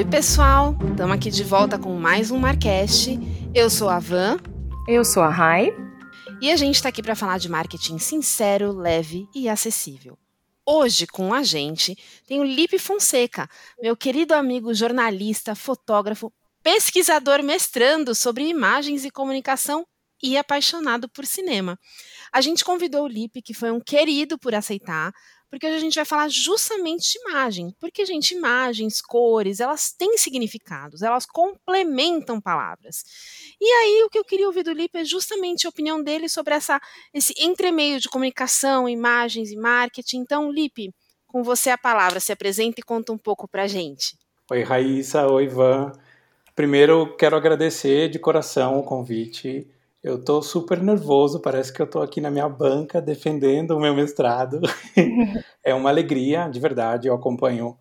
Oi, pessoal! Estamos aqui de volta com mais um Marcast. Eu sou a Van. Eu sou a Rai. E a gente está aqui para falar de marketing sincero, leve e acessível. Hoje, com a gente, tem o Lipe Fonseca, meu querido amigo jornalista, fotógrafo, pesquisador mestrando sobre imagens e comunicação e apaixonado por cinema. A gente convidou o Lipe, que foi um querido por aceitar, porque hoje a gente vai falar justamente de imagem. Porque, gente, imagens, cores, elas têm significados, elas complementam palavras. E aí, o que eu queria ouvir do Lipe é justamente a opinião dele sobre essa, esse entremeio de comunicação, imagens e marketing. Então, Lipe, com você a palavra, se apresenta e conta um pouco pra gente. Oi, Raíssa, oi, Ivan. Primeiro, quero agradecer de coração o convite eu tô super nervoso, parece que eu tô aqui na minha banca defendendo o meu mestrado. é uma alegria, de verdade. Eu acompanho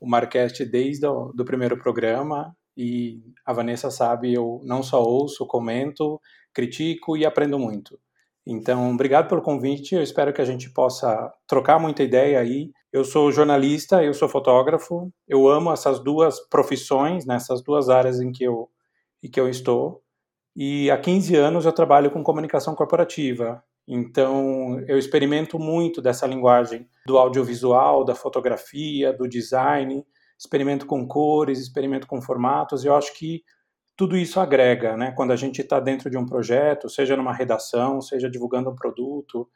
o Marcast desde o do primeiro programa e a Vanessa sabe, eu não só ouço, comento, critico e aprendo muito. Então, obrigado pelo convite. Eu espero que a gente possa trocar muita ideia aí. Eu sou jornalista, eu sou fotógrafo. Eu amo essas duas profissões, nessas né, duas áreas em que eu, em que eu estou. E há 15 anos eu trabalho com comunicação corporativa. Então, eu experimento muito dessa linguagem do audiovisual, da fotografia, do design, experimento com cores, experimento com formatos. Eu acho que tudo isso agrega, né? Quando a gente está dentro de um projeto, seja numa redação, seja divulgando um produto,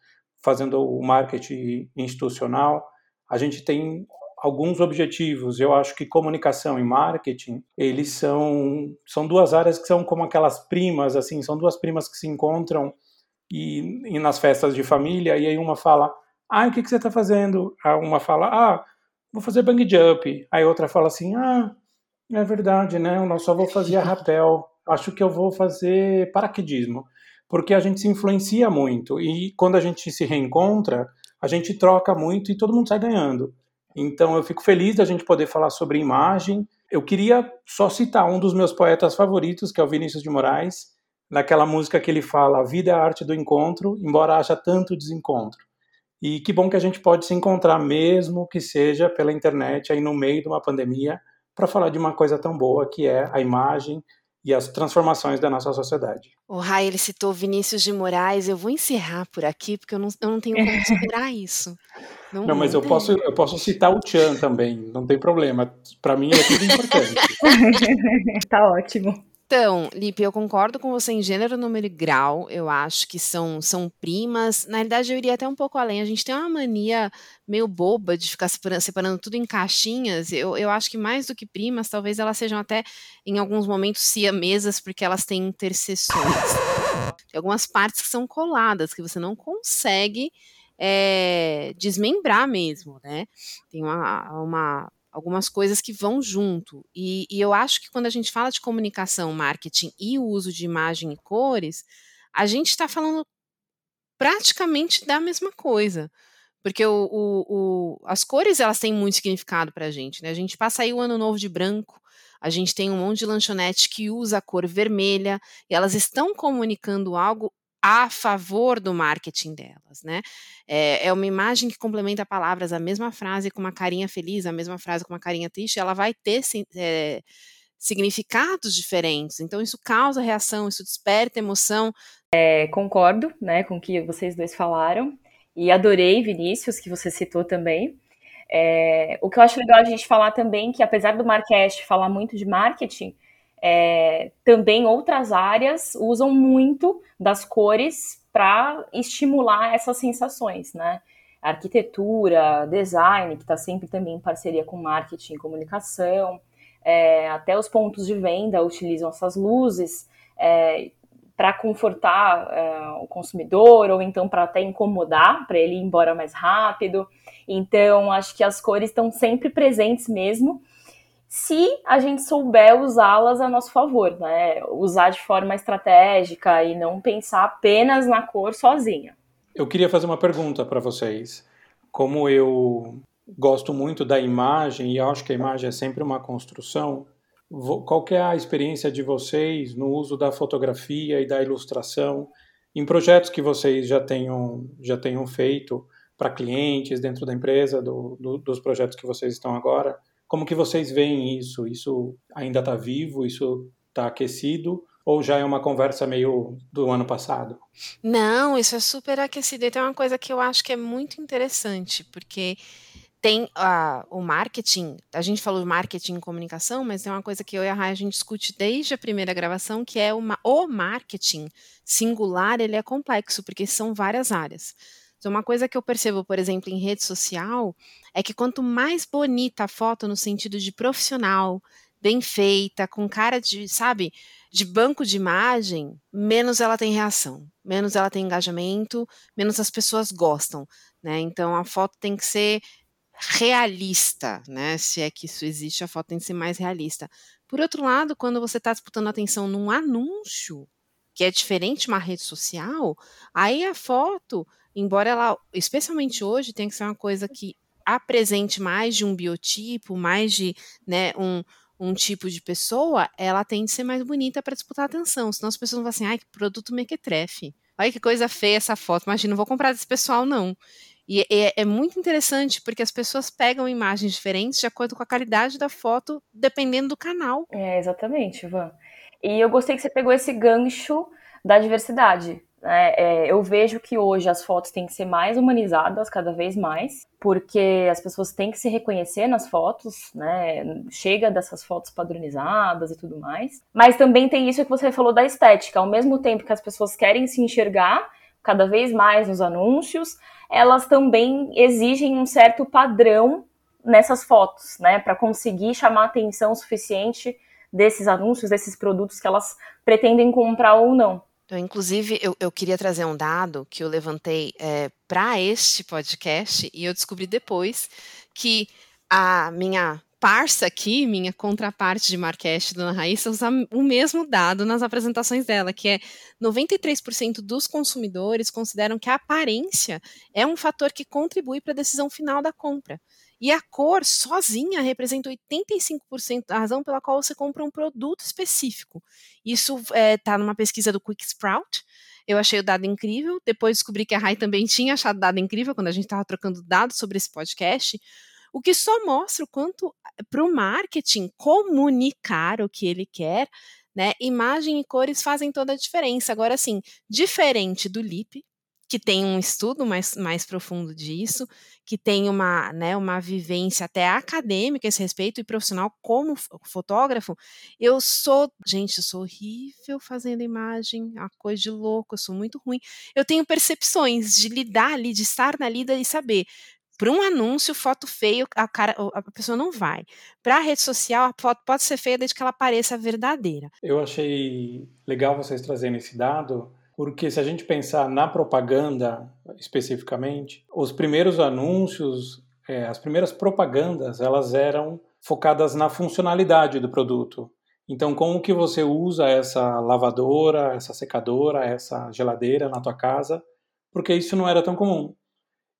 fazendo o marketing institucional, a gente tem alguns objetivos. Eu acho que comunicação e marketing, eles são são duas áreas que são como aquelas primas, assim, são duas primas que se encontram e, e nas festas de família e aí uma fala: "Ah, o que que você está fazendo?" A uma fala: "Ah, vou fazer bang jump". Aí outra fala assim: "Ah, é verdade, né? Eu só vou fazer rapel. Acho que eu vou fazer paraquedismo." Porque a gente se influencia muito e quando a gente se reencontra, a gente troca muito e todo mundo sai ganhando. Então eu fico feliz da gente poder falar sobre imagem. Eu queria só citar um dos meus poetas favoritos, que é o Vinícius de Moraes, naquela música que ele fala: A vida é a arte do encontro, embora haja tanto desencontro. E que bom que a gente pode se encontrar, mesmo que seja pela internet, aí no meio de uma pandemia, para falar de uma coisa tão boa que é a imagem e as transformações da nossa sociedade. O Rai, ele citou Vinícius de Moraes, eu vou encerrar por aqui, porque eu não, eu não tenho como superar isso. Não, não mas eu posso, eu posso citar o Chan também, não tem problema. Para mim é tudo importante. tá ótimo. Então, Lipe, eu concordo com você em gênero, número e grau. Eu acho que são, são primas. Na realidade, eu iria até um pouco além. A gente tem uma mania meio boba de ficar separando, tudo em caixinhas. Eu, eu acho que mais do que primas, talvez elas sejam até, em alguns momentos, siamesas, porque elas têm interseções. Tem algumas partes que são coladas, que você não consegue é, desmembrar mesmo, né? Tem uma, uma algumas coisas que vão junto. E, e, eu acho que quando a gente fala de comunicação, marketing e o uso de imagem e cores, a gente está falando praticamente da mesma coisa. Porque o, o, o, as cores elas têm muito significado para a gente. Né? A gente passa aí o ano novo de branco, a gente tem um monte de lanchonete que usa a cor vermelha, e elas estão comunicando algo a favor do marketing delas, né? É, é, uma imagem que complementa palavras, a mesma frase com uma carinha feliz, a mesma frase com uma carinha triste, ela vai ter é, significados diferentes. Então isso causa reação, isso desperta emoção. É, concordo, né, com o que vocês dois falaram e adorei Vinícius que você citou também. É, o que eu acho legal a gente falar também que apesar do Marcast falar muito de marketing é, também outras áreas usam muito das cores para estimular essas sensações, né? Arquitetura, design, que está sempre também em parceria com marketing e comunicação, é, até os pontos de venda utilizam essas luzes é, para confortar é, o consumidor ou então para até incomodar, para ele ir embora mais rápido. Então, acho que as cores estão sempre presentes mesmo se a gente souber usá-las a nosso favor, né? Usar de forma estratégica e não pensar apenas na cor sozinha. Eu queria fazer uma pergunta para vocês. Como eu gosto muito da imagem e acho que a imagem é sempre uma construção, qual é a experiência de vocês no uso da fotografia e da ilustração em projetos que vocês já tenham, já tenham feito para clientes dentro da empresa, do, do, dos projetos que vocês estão agora? Como que vocês veem isso? Isso ainda está vivo? Isso está aquecido? Ou já é uma conversa meio do ano passado? Não, isso é super aquecido. E tem uma coisa que eu acho que é muito interessante, porque tem uh, o marketing, a gente falou marketing e comunicação, mas tem uma coisa que eu e a Rai a gente discute desde a primeira gravação, que é uma, o marketing singular, ele é complexo, porque são várias áreas. Então, uma coisa que eu percebo, por exemplo, em rede social, é que quanto mais bonita a foto no sentido de profissional, bem feita, com cara de, sabe, de banco de imagem, menos ela tem reação, menos ela tem engajamento, menos as pessoas gostam, né? Então a foto tem que ser realista, né? Se é que isso existe, a foto tem que ser mais realista. Por outro lado, quando você está disputando atenção num anúncio, que é diferente de uma rede social, aí a foto, embora ela, especialmente hoje, tem que ser uma coisa que apresente mais de um biotipo, mais de né, um, um tipo de pessoa, ela tende a ser mais bonita para disputar atenção. Senão as pessoas vão assim, ai, que produto mequetrefe. Olha que coisa feia essa foto. Imagina, não vou comprar desse pessoal, não. E é, é, muito interessante porque as pessoas pegam imagens diferentes de acordo com a qualidade da foto, dependendo do canal. É, exatamente, Ivan. E eu gostei que você pegou esse gancho da diversidade. Né? É, eu vejo que hoje as fotos têm que ser mais humanizadas cada vez mais, porque as pessoas têm que se reconhecer nas fotos, né? Chega dessas fotos padronizadas e tudo mais. Mas também tem isso que você falou da estética. Ao mesmo tempo que as pessoas querem se enxergar cada vez mais nos anúncios, elas também exigem um certo padrão nessas fotos, né? Para conseguir chamar atenção suficiente desses anúncios, desses produtos que elas pretendem comprar ou não. Então, inclusive, eu, eu queria trazer um dado que eu levantei é, para este podcast e eu descobri depois que a minha parça aqui, minha contraparte de Marquete, Dona Raíssa, usa o mesmo dado nas apresentações dela, que é 93% dos consumidores consideram que a aparência é um fator que contribui para a decisão final da compra. E a cor sozinha representa 85% da razão pela qual você compra um produto específico. Isso está é, tá numa pesquisa do Quick Sprout. Eu achei o dado incrível. Depois descobri que a Rai também tinha achado dado incrível quando a gente estava trocando dados sobre esse podcast. O que só mostra o quanto para o marketing comunicar o que ele quer, né? Imagem e cores fazem toda a diferença. Agora, assim, diferente do LIP, que tem um estudo mais, mais profundo disso, que tem uma, né, uma vivência até acadêmica a esse respeito e profissional como fotógrafo, eu sou, gente, eu sou horrível fazendo imagem, uma coisa de louco, eu sou muito ruim. Eu tenho percepções de lidar ali, de estar na lida e saber. Para um anúncio, foto feia, a, cara, a pessoa não vai. Para a rede social, a foto pode ser feia desde que ela pareça verdadeira. Eu achei legal vocês trazerem esse dado, porque se a gente pensar na propaganda especificamente, os primeiros anúncios, é, as primeiras propagandas, elas eram focadas na funcionalidade do produto. Então, como que você usa essa lavadora, essa secadora, essa geladeira na tua casa? Porque isso não era tão comum.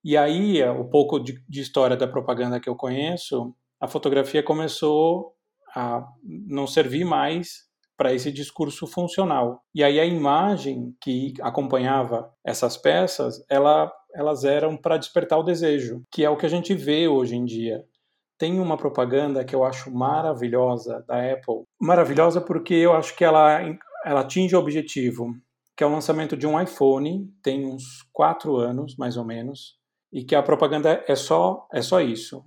E aí, o pouco de, de história da propaganda que eu conheço, a fotografia começou a não servir mais para esse discurso funcional. E aí a imagem que acompanhava essas peças, ela, elas eram para despertar o desejo, que é o que a gente vê hoje em dia. Tem uma propaganda que eu acho maravilhosa da Apple, maravilhosa porque eu acho que ela, ela atinge o objetivo, que é o lançamento de um iPhone, tem uns quatro anos mais ou menos, e que a propaganda é só é só isso.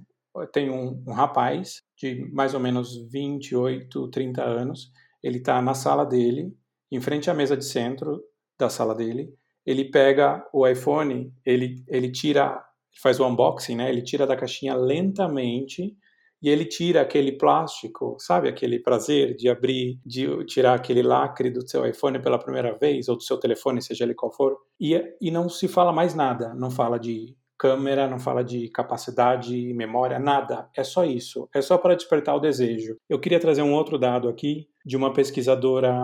Tem um, um rapaz de mais ou menos 28, 30 anos ele está na sala dele, em frente à mesa de centro da sala dele. Ele pega o iPhone, ele, ele tira, faz o unboxing, né? Ele tira da caixinha lentamente e ele tira aquele plástico, sabe? Aquele prazer de abrir, de tirar aquele lacre do seu iPhone pela primeira vez, ou do seu telefone, seja ele qual for, e, e não se fala mais nada. Não fala de câmera, não fala de capacidade, memória, nada. É só isso. É só para despertar o desejo. Eu queria trazer um outro dado aqui de uma pesquisadora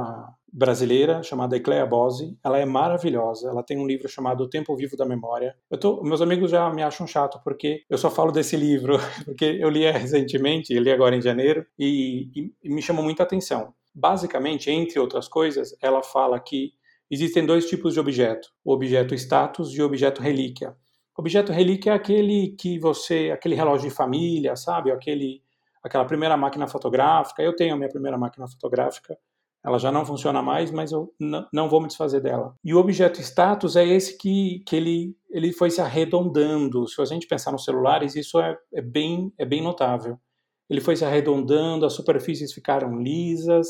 brasileira chamada Ecleia Bose. Ela é maravilhosa. Ela tem um livro chamado O Tempo Vivo da Memória. Tô, meus amigos já me acham chato porque eu só falo desse livro porque eu li recentemente, eu li agora em janeiro e, e, e me chamou muita atenção. Basicamente, entre outras coisas, ela fala que existem dois tipos de objeto: o objeto status e o objeto relíquia. Objeto relíquia é aquele que você, aquele relógio de família, sabe? Aquele aquela primeira máquina fotográfica. Eu tenho a minha primeira máquina fotográfica, ela já não funciona mais, mas eu não vou me desfazer dela. E o objeto status é esse que, que ele, ele foi se arredondando. Se a gente pensar nos celulares, isso é, é, bem, é bem notável. Ele foi se arredondando, as superfícies ficaram lisas,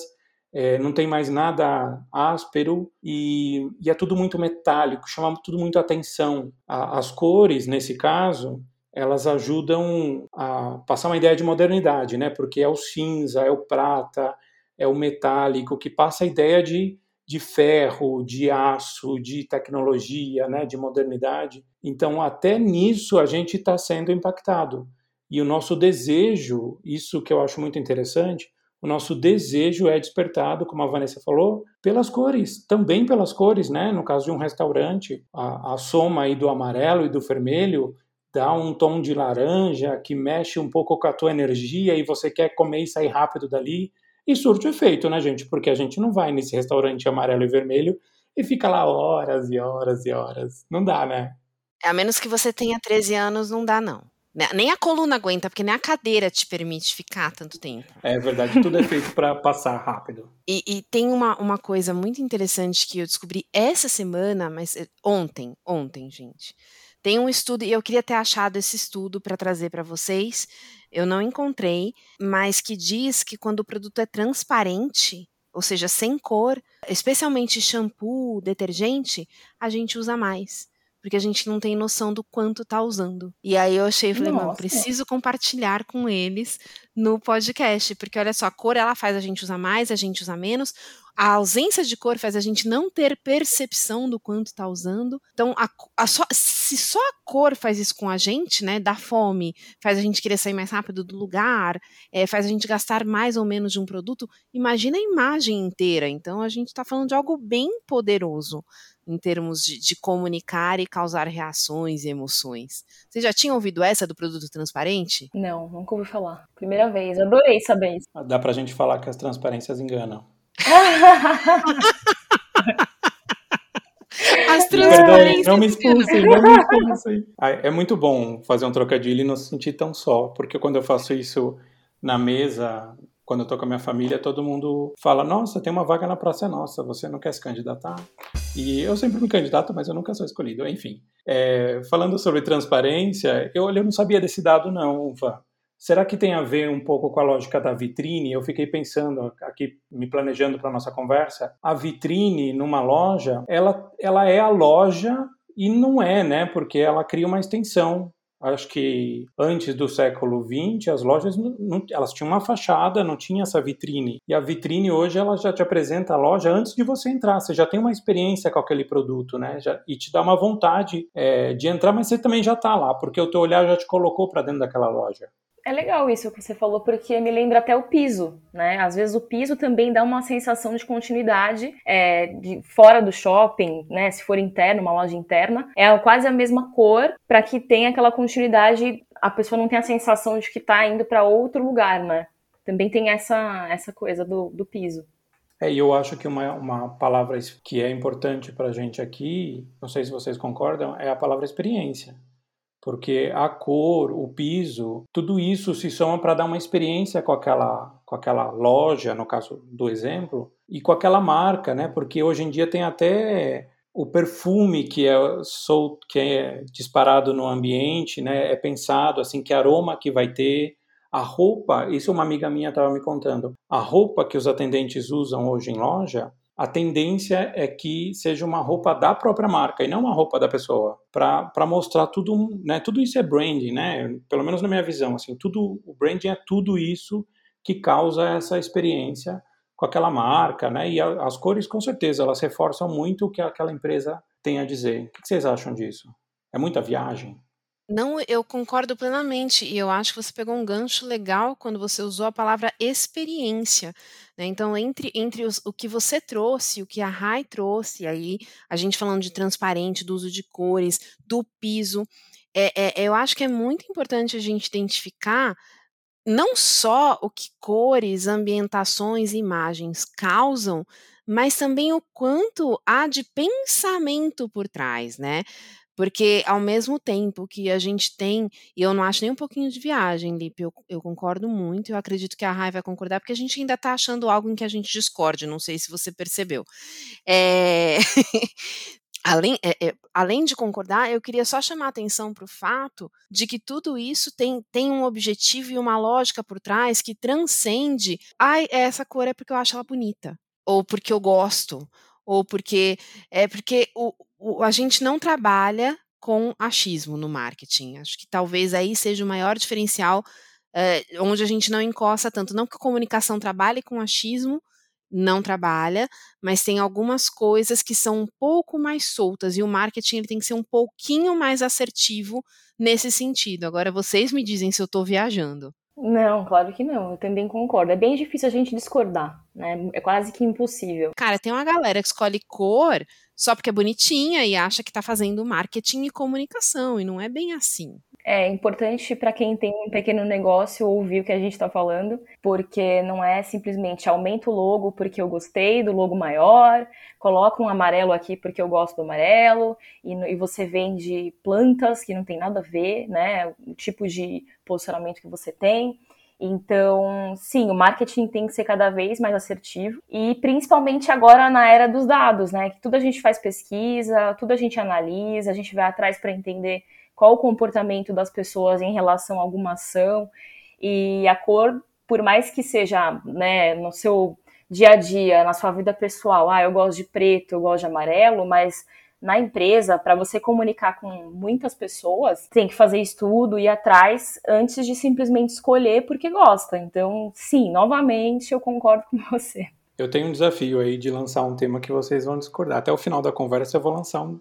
é, não tem mais nada áspero e, e, é tudo muito metálico, chama tudo muito atenção. A, as cores, nesse caso, elas ajudam a passar uma ideia de modernidade, né? Porque é o cinza, é o prata, é o metálico que passa a ideia de, de ferro, de aço, de tecnologia, né? De modernidade. Então, até nisso a gente está sendo impactado. E o nosso desejo, isso que eu acho muito interessante, o nosso desejo é despertado, como a Vanessa falou, pelas cores, também pelas cores, né? No caso de um restaurante, a, a soma aí do amarelo e do vermelho dá um tom de laranja que mexe um pouco com a tua energia e você quer comer e sair rápido dali. E surte o efeito, né, gente? Porque a gente não vai nesse restaurante amarelo e vermelho e fica lá horas e horas e horas. Não dá, né? A menos que você tenha 13 anos, não dá, não. Né, nem a coluna aguenta, porque nem a cadeira te permite ficar tanto tempo. É verdade, tudo é feito para passar rápido. E, e, tem uma, uma coisa muito interessante que eu descobri essa semana, mas eh, ontem, ontem, gente. Tem um estudo, e eu queria ter achado esse estudo para trazer para vocês, eu não encontrei, mas que diz que quando o produto é transparente, ou seja, sem cor, especialmente shampoo, detergente, a gente usa mais porque a gente não tem noção do quanto tá usando. E aí eu achei, falei, mano, preciso compartilhar com eles no podcast, porque olha só, a cor ela faz a gente usar mais, a gente usar menos. A ausência de cor faz a gente não ter percepção do quanto está usando. Então, a, a só, se só a cor faz isso com a gente, né, dá fome, faz a gente querer sair mais rápido do lugar, é, faz a gente gastar mais ou menos de um produto, imagina a imagem inteira. Então, a gente está falando de algo bem poderoso em termos de, de, comunicar e causar reações e emoções. Você já tinha ouvido essa do produto transparente? Não, nunca ouvi falar. Primeira vez, adorei saber isso. Dá pra gente falar que as transparências enganam. As transparências. Perdão, não me expulsem, não me expulsem. É muito bom fazer um trocadilho e não se sentir tão só, porque quando eu faço isso na mesa quando eu tô com a minha família, todo mundo fala: Nossa, tem uma vaga na Praça Nossa, você não quer se candidatar? E eu sempre me candidato, mas eu nunca sou escolhido. Enfim, é, falando sobre transparência, eu, eu não sabia desse dado, não, Uva. Será que tem a ver um pouco com a lógica da vitrine? Eu fiquei pensando aqui, me planejando para nossa conversa. A vitrine numa loja, ela, ela é a loja e não é, né? Porque ela cria uma extensão acho que antes do século XX, as lojas não, elas tinham uma fachada, não tinha essa vitrine. E a vitrine hoje ela já te apresenta a loja antes de você entrar. Você já tem uma experiência com aquele produto, né? Já, e te dá uma vontade é, de entrar, mas você também já está lá, porque o teu olhar já te colocou para dentro daquela loja. É legal isso que você falou, porque me lembra até o piso, né? Às vezes o piso também dá uma sensação de continuidade é, de fora do shopping, né? Se for interno, uma loja interna, é quase a mesma cor para que tenha aquela continuidade, a pessoa não tenha a sensação de que está indo para outro lugar, né? Também tem essa, essa coisa do, do piso. É, e eu acho que uma, uma palavra que é importante para a gente aqui, não sei se vocês concordam, é a palavra experiência porque a cor, o piso, tudo isso se soma para dar uma experiência com aquela, com aquela loja, no caso do exemplo, e com aquela marca, né? Porque hoje em dia tem até o perfume que é solto, que é disparado no ambiente, né? É pensado assim que aroma que vai ter, a roupa. Isso uma amiga minha estava me contando. A roupa que os atendentes usam hoje em loja a tendência é que seja uma roupa da própria marca e não uma roupa da pessoa, para mostrar tudo, né? Tudo isso é branding, né? Pelo menos na minha visão, assim, tudo o branding é tudo isso que causa essa experiência com aquela marca, né? E a, as cores, com certeza, elas reforçam muito o que aquela empresa tem a dizer. O que vocês acham disso? É muita viagem? Não, eu concordo plenamente, e eu acho que você pegou um gancho legal quando você usou a palavra experiência. Né? Então, entre, entre os, o que você trouxe, o que a Rai trouxe, aí, a gente falando de transparente, do uso de cores, do piso, é, é, eu acho que é muito importante a gente identificar não só o que cores, ambientações e imagens causam, mas também o quanto há de pensamento por trás, né? Porque ao mesmo tempo que a gente tem, e eu não acho nem um pouquinho de viagem, Lipe, eu, eu concordo muito, eu acredito que a Rai vai concordar, porque a gente ainda está achando algo em que a gente discorde, não sei se você percebeu. É... Além, é, é, além de concordar, eu queria só chamar atenção para o fato de que tudo isso tem, tem um objetivo e uma lógica por trás que transcende. Ai, essa cor é porque eu acho ela bonita, ou porque eu gosto, ou porque é porque o, a gente não trabalha com achismo no marketing. Acho que talvez aí seja o maior diferencial é, onde a gente não encosta tanto. Não que a comunicação trabalhe com achismo, não trabalha, mas tem algumas coisas que são um pouco mais soltas e o marketing ele tem que ser um pouquinho mais assertivo nesse sentido. Agora vocês me dizem se eu estou viajando. Não, claro que não. Eu também concordo. É bem difícil a gente discordar, né? É quase que impossível. Cara, tem uma galera que escolhe cor só porque é bonitinha e acha que está fazendo marketing e comunicação, e não é bem assim. É importante para quem tem um pequeno negócio ouvir o que a gente está falando, porque não é simplesmente aumenta o logo porque eu gostei do logo maior, coloca um amarelo aqui porque eu gosto do amarelo, e, e você vende plantas que não tem nada a ver, né? O tipo de posicionamento que você tem. Então, sim, o marketing tem que ser cada vez mais assertivo e principalmente agora na era dos dados, né? Que tudo a gente faz pesquisa, tudo a gente analisa, a gente vai atrás para entender qual o comportamento das pessoas em relação a alguma ação e a cor, por mais que seja, né, no seu dia a dia, na sua vida pessoal, ah, eu gosto de preto, eu gosto de amarelo, mas na empresa, para você comunicar com muitas pessoas, tem que fazer estudo e atrás antes de simplesmente escolher porque gosta. Então, sim, novamente eu concordo com você. Eu tenho um desafio aí de lançar um tema que vocês vão discordar. Até o final da conversa eu vou lançar um,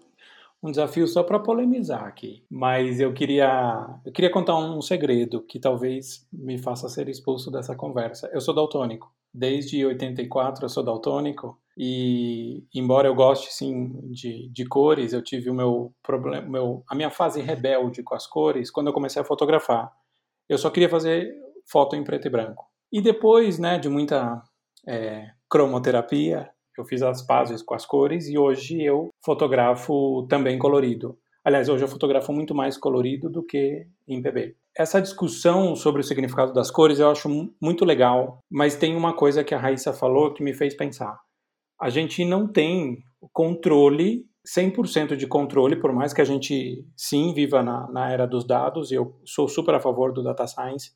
um desafio só para polemizar aqui. Mas eu queria, eu queria contar um segredo que talvez me faça ser expulso dessa conversa. Eu sou daltônico. Desde 84 eu sou daltônico e embora eu goste sim de, de cores, eu tive o meu problema, meu, a minha fase rebelde com as cores quando eu comecei a fotografar. Eu só queria fazer foto em preto e branco. E depois, né, de muita é, cromoterapia, eu fiz as pazes com as cores e hoje eu fotografo também colorido. Aliás, hoje eu fotografo muito mais colorido do que em PB. Essa discussão sobre o significado das cores eu acho muito legal, mas tem uma coisa que a Raíssa falou que me fez pensar a gente não tem controle, 100% de controle, por mais que a gente sim viva na, na era dos dados, e eu sou super a favor do data science,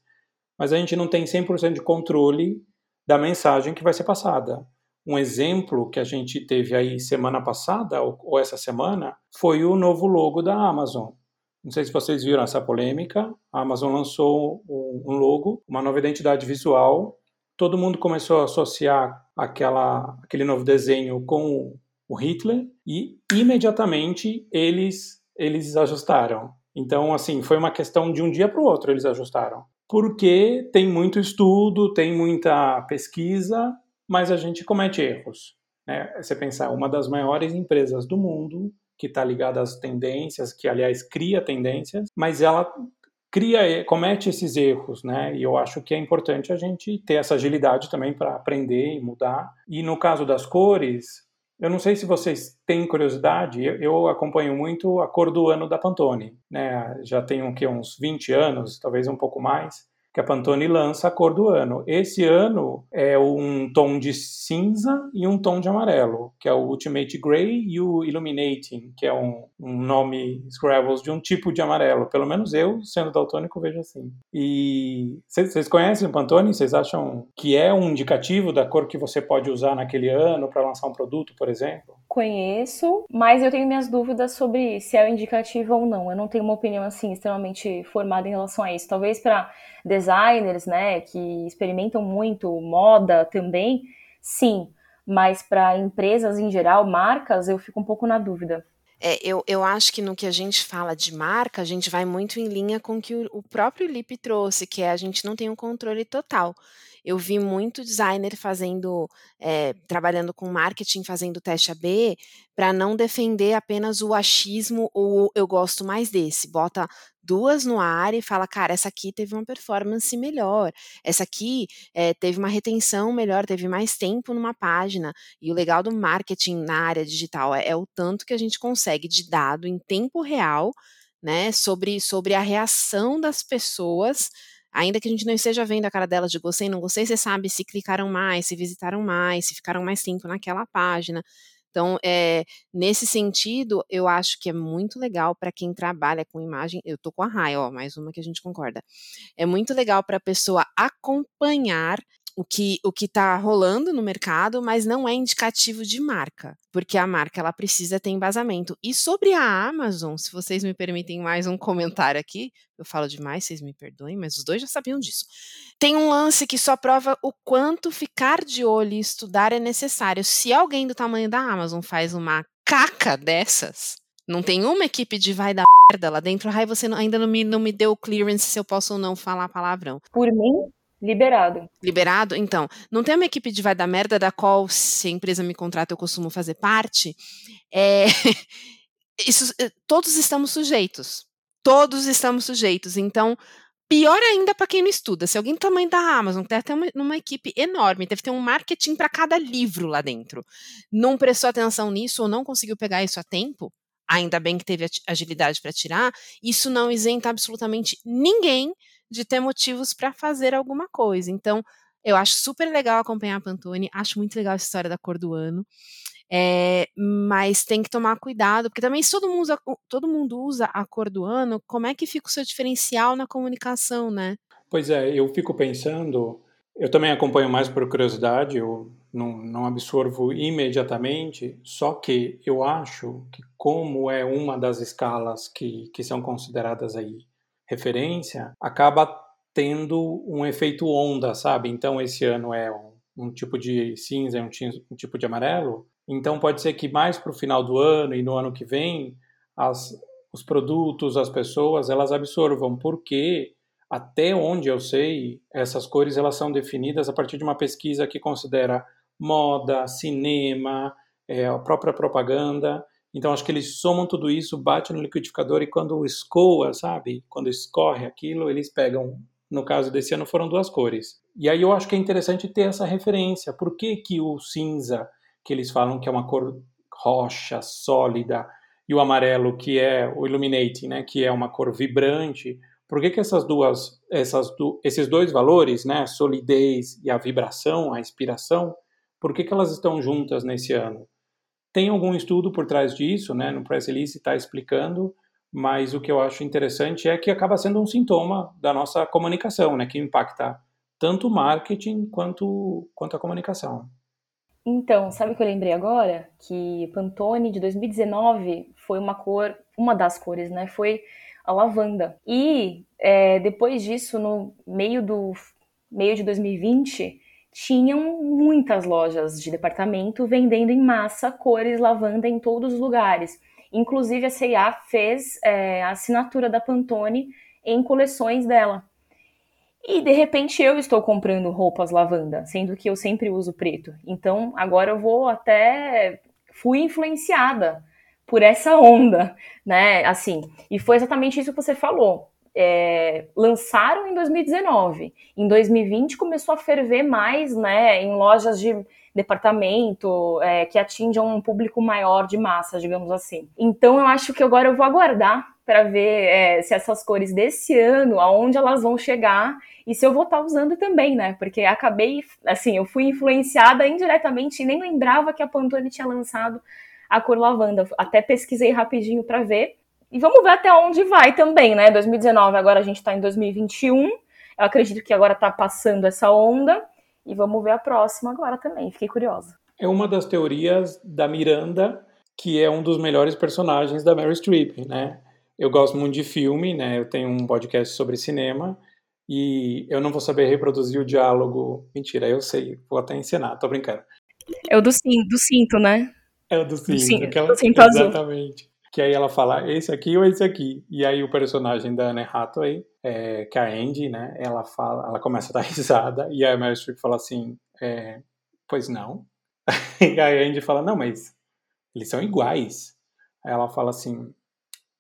mas a gente não tem 100% de controle da mensagem que vai ser passada. Um exemplo que a gente teve aí semana passada, ou, ou essa semana, foi o novo logo da Amazon. Não sei se vocês viram essa polêmica. A Amazon lançou um logo, uma nova identidade visual todo mundo começou a associar aquela, aquele novo desenho com o Hitler e imediatamente eles eles ajustaram. Então, assim, foi uma questão de um dia para o outro eles ajustaram. Porque tem muito estudo, tem muita pesquisa, mas a gente comete erros. Né? Você pensar, uma das maiores empresas do mundo, que está ligada às tendências, que aliás cria tendências, mas ela cria, comete esses erros, né? E eu acho que é importante a gente ter essa agilidade também para aprender e mudar. E no caso das cores, eu não sei se vocês têm curiosidade, eu, acompanho muito a cor do ano da Pantone, né? Já tenho que uns 20 anos, talvez um pouco mais que a Pantone lança a cor do ano. Esse ano é um tom de cinza e um tom de amarelo, que é o Ultimate Grey e o Illuminating, que é um, um nome Scravels de um tipo de amarelo. Pelo menos eu, sendo daltônico, vejo assim. E vocês conhecem o Pantone? Vocês acham que é um indicativo da cor que você pode usar naquele ano para lançar um produto, por exemplo? Conheço, mas eu tenho minhas dúvidas sobre se é indicativo ou não. Eu não tenho uma opinião assim extremamente formada em relação a isso. Talvez para designers, né, que experimentam muito moda também, sim, mas para empresas em geral, marcas, eu fico um pouco na dúvida. É, eu, eu acho que no que a gente fala de marca, a gente vai muito em linha com o que o, o próprio Lip trouxe, que é a gente não tem um controle total. Eu vi muito designer fazendo, é, trabalhando com marketing, fazendo teste AB, para não defender apenas o achismo ou eu gosto mais desse. Bota duas no ar e fala, cara, essa aqui teve uma performance melhor, essa aqui é, teve uma retenção melhor, teve mais tempo numa página. E o legal do marketing na área digital é, é o tanto que a gente consegue de dado em tempo real, né, sobre, sobre a reação das pessoas ainda que a gente não esteja vendo a cara delas de gostei, não gostei, você sabe se clicaram mais, se visitaram mais, se ficaram mais tempo naquela página. Então, é, nesse sentido, eu acho que é muito legal para quem trabalha com imagem. Eu tô com a Rai, ó, mais uma que a gente concorda. É muito legal para a pessoa acompanhar o que o que está rolando no mercado, mas não é indicativo de marca, porque a marca ela precisa ter embasamento. E sobre a Amazon, se vocês me permitem mais um comentário aqui, eu falo demais, vocês me perdoem, mas os dois já sabiam disso. Tem um lance que só prova o quanto ficar de olho e estudar é necessário. Se alguém do tamanho da Amazon faz uma caca dessas, não tem uma equipe de vai dar merda lá dentro, ai, você ainda não me, não me deu clearance se eu posso ou não falar palavrão. Por mim, Liberado. Liberado? Então, não tem uma equipe de vai da merda da qual, se a empresa me contrata, eu costumo fazer parte. É, isso, eh, todos estamos sujeitos. Todos estamos sujeitos. Então, pior ainda para quem não estuda. Se alguém do tamanho da Amazon, deve ter uma, uma equipe enorme, deve ter um marketing para cada livro lá dentro, não prestou atenção nisso ou não conseguiu pegar isso a tempo, ainda bem que teve agilidade para tirar, isso não isenta absolutamente ninguém de ter motivos para fazer alguma coisa. Então, eu acho super legal acompanhar a Pantone, acho muito legal essa história da cor do ano. É, mas tem que tomar cuidado, porque também se todo mundo, usa, todo mundo usa a cor do ano, como é que fica o seu diferencial na comunicação, né? Pois é, eu fico pensando, eu também acompanho mais por curiosidade, eu não, não absorvo imediatamente, só que eu acho que como é uma das escalas que, que são consideradas aí referência, acaba tendo um efeito onda, sabe? Então esse ano é um, um tipo de cinza, um, um, tipo de amarelo. Então pode ser que mais para o final do ano e no ano que vem as, os produtos, as pessoas, elas absorvam, porque até onde eu sei, essas cores elas são definidas a partir de uma pesquisa que considera moda, cinema, é, a própria propaganda. Então acho que eles somam tudo isso, bate no liquidificador e quando escoa, sabe? Quando escorre aquilo, eles pegam. No caso desse ano foram duas cores. E aí eu acho que é interessante ter essa referência. Por que, que o cinza, que eles falam que é uma cor rocha, sólida, e o amarelo, que é o illuminating, né, que é uma cor vibrante, por que, que essas duas, essas esses dois valores, né, solidez e a vibração, a inspiração, por que, que elas estão juntas nesse ano? Tem algum estudo por trás disso, né? No press release está explicando, mas o que eu acho interessante é que acaba sendo um sintoma da nossa comunicação, né? Que impacta tanto o marketing quanto, quanto a comunicação. Então, sabe o que eu lembrei agora? Que Pantone de 2019 foi uma cor, uma das cores, né? Foi a lavanda. E é, depois disso, no meio do meio de 2020, tinham muitas lojas de departamento vendendo em massa cores lavanda em todos os lugares. Inclusive a C&A fez é, a assinatura da Pantone em coleções dela. E de repente eu estou comprando roupas lavanda, sendo que eu sempre uso preto. Então agora eu vou até fui influenciada por essa onda, né? Assim, e foi exatamente isso que você falou é, lançaram em 2019. Em 2020 começou a ferver mais, né, em lojas de departamento é, que atinjam um público maior de massa, digamos assim. Então eu acho que agora eu vou aguardar para ver é, se essas cores desse ano, aonde elas vão chegar e se eu vou estar tá usando também, né? Porque acabei, assim, eu fui influenciada indiretamente e nem lembrava que a Pantone tinha lançado a cor lavanda. Até pesquisei rapidinho para ver e vamos ver até onde vai também, né? 2019, agora a gente está em 2021. Eu acredito que agora está passando essa onda. E vamos ver a próxima agora também. Fiquei curiosa. É uma das teorias da Miranda, que é um dos melhores personagens da Mary Streep, né? Eu gosto muito de filme, né? Eu tenho um podcast sobre cinema e eu não vou saber reproduzir o diálogo. Mentira, eu sei, vou até ensinar, tô brincando. É o do, cinto, do cinto né? É o do cinto, do cinto, aquela... do cinto azul. Que aí ela fala esse aqui ou esse aqui. E aí o personagem da Anne Hathaway, é, que é a Andy, né, ela fala, ela começa a dar risada e a Meryl Streep fala assim, é, pois não. e a Andy fala, não, mas eles são iguais. Aí ela fala assim,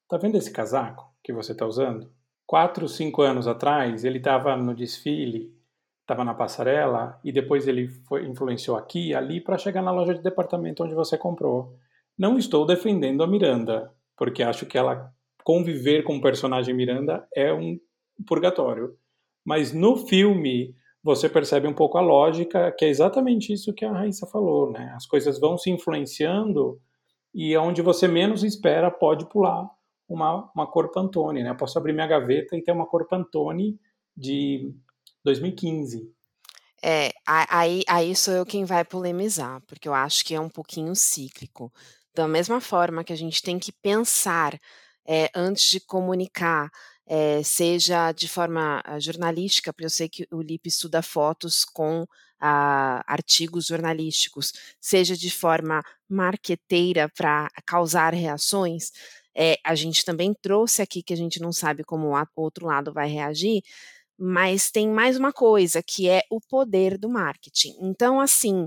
tá vendo esse casaco? que você está usando? Quatro, cinco anos atrás, ele estava no desfile, estava na passarela, e depois ele foi, influenciou aqui ali para chegar na loja de departamento onde você comprou. Não estou defendendo a Miranda, porque acho que ela conviver com o personagem Miranda é um purgatório. Mas no filme você percebe um pouco a lógica, que é exatamente isso que a Raíssa falou, né? As coisas vão se influenciando e onde você menos espera pode pular uma, uma cor Pantone, né? Eu posso abrir minha gaveta e ter uma cor Pantone de 2015. É, aí, aí sou eu quem vai polemizar, porque eu acho que é um pouquinho cíclico. Da mesma forma que a gente tem que pensar é, antes de comunicar, é, seja de forma ah, jornalística, porque eu sei que o LIP estuda fotos com ah, artigos jornalísticos, seja de forma marqueteira para causar reações, é, a gente também trouxe aqui que a gente não sabe como o outro lado vai reagir, mas tem mais uma coisa que é o poder do marketing. Então, assim,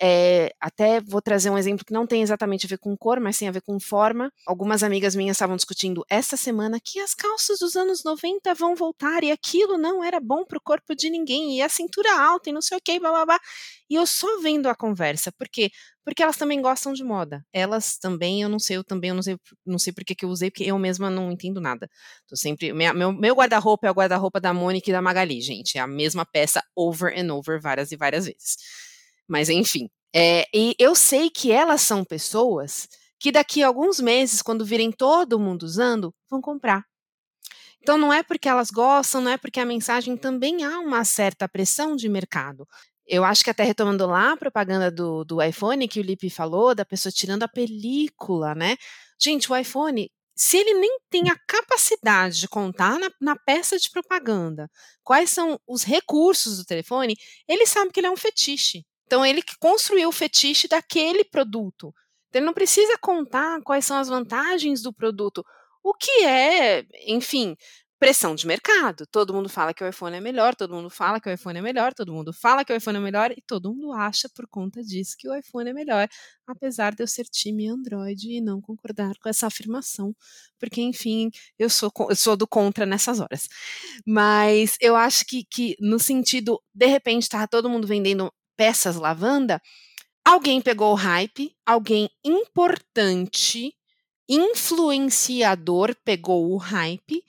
é, até vou trazer um exemplo que não tem exatamente a ver com cor, mas tem a ver com forma. Algumas amigas minhas estavam discutindo essa semana que as calças dos anos 90 vão voltar e aquilo não era bom para o corpo de ninguém, e a cintura alta e não sei o que, blá blá blá. E eu só vendo a conversa, por quê? Porque elas também gostam de moda. Elas também, eu não sei, eu também, eu não sei, não sei por que eu usei, porque eu mesma não entendo nada. Tô sempre. Minha, meu meu guarda-roupa é o guarda-roupa da Mônica e da Magali, gente. É a mesma peça over and over várias e várias vezes. Mas enfim. É, e eu sei que elas são pessoas que daqui a alguns meses, quando virem todo mundo usando, vão comprar. Então não é porque elas gostam, não é porque a mensagem também há uma certa pressão de mercado. Eu acho que até retomando lá a propaganda do, do iPhone que o Lipe falou, da pessoa tirando a película, né? Gente, o iPhone, se ele nem tem a capacidade de contar na, na, peça de propaganda quais são os recursos do telefone, ele sabe que ele é um fetiche. Então, ele que construiu o fetiche daquele produto. Então, ele não precisa contar quais são as vantagens do produto, o que é, enfim, pressão de mercado. Todo mundo fala que o iPhone é melhor, todo mundo fala que o iPhone é melhor, todo mundo fala que o iPhone é melhor e todo mundo acha por conta disso que o iPhone é melhor, apesar de eu ser time Android e não concordar com essa afirmação, porque enfim, eu sou, eu sou do contra nessas horas. Mas eu acho que, que no sentido, de repente, tá todo mundo vendendo peças lavanda, alguém pegou o hype, alguém importante, influenciador pegou o hype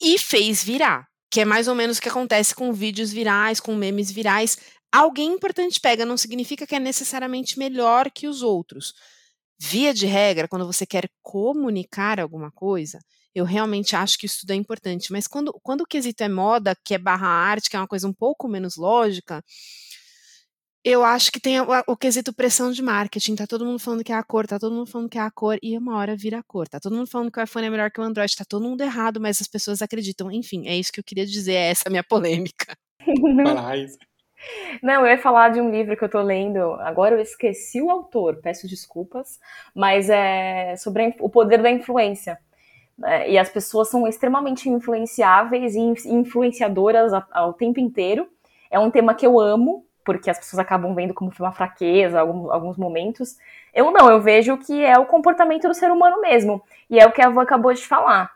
e fez virar. Que é mais ou menos o que acontece com vídeos virais, com memes virais. Alguém importante pega, não significa que é necessariamente melhor que os outros. Via de regra, quando você quer comunicar alguma coisa, eu realmente acho que isso tudo é importante. Mas quando, quando o quesito é moda, que é barra arte, que é uma coisa um pouco menos lógica, eu acho que tem o, o, quesito pressão de marketing. Tá todo mundo falando que é a cor, tá todo mundo falando que é a cor, e uma hora vira a cor. Tá todo mundo falando que o iPhone é melhor que o Android, tá todo mundo errado, mas as pessoas acreditam. Enfim, é isso que eu queria dizer, é essa minha polêmica. Não, eu ia falar de um livro que eu tô lendo, agora eu esqueci o autor, peço desculpas, mas é sobre o poder da influência. É, e as pessoas são extremamente influenciáveis e influenciadoras ao tempo inteiro. É um tema que eu amo, porque as pessoas acabam vendo como uma fraqueza alguns, alguns momentos. Eu não, eu vejo que é o comportamento do ser humano mesmo. E é o que a avó acabou de falar.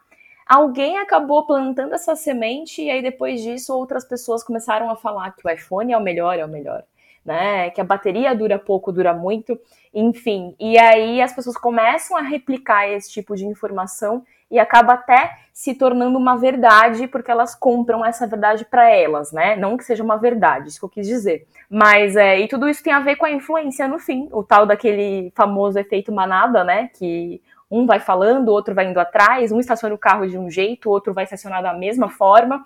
Alguém acabou plantando essa semente e aí depois disso outras pessoas começaram a falar que o iPhone é o melhor, é o melhor. Né, que a bateria dura pouco, dura muito, enfim. E aí as pessoas começam a replicar esse tipo de informação e acaba até se tornando uma verdade porque elas compram essa verdade para elas, né? Não que seja uma verdade, isso que eu quis dizer. Mas é, e tudo isso tem a ver com a influência no fim, o tal daquele famoso efeito manada, né? Que um vai falando, o outro vai indo atrás, um estaciona o carro de um jeito, o outro vai estacionar da mesma forma,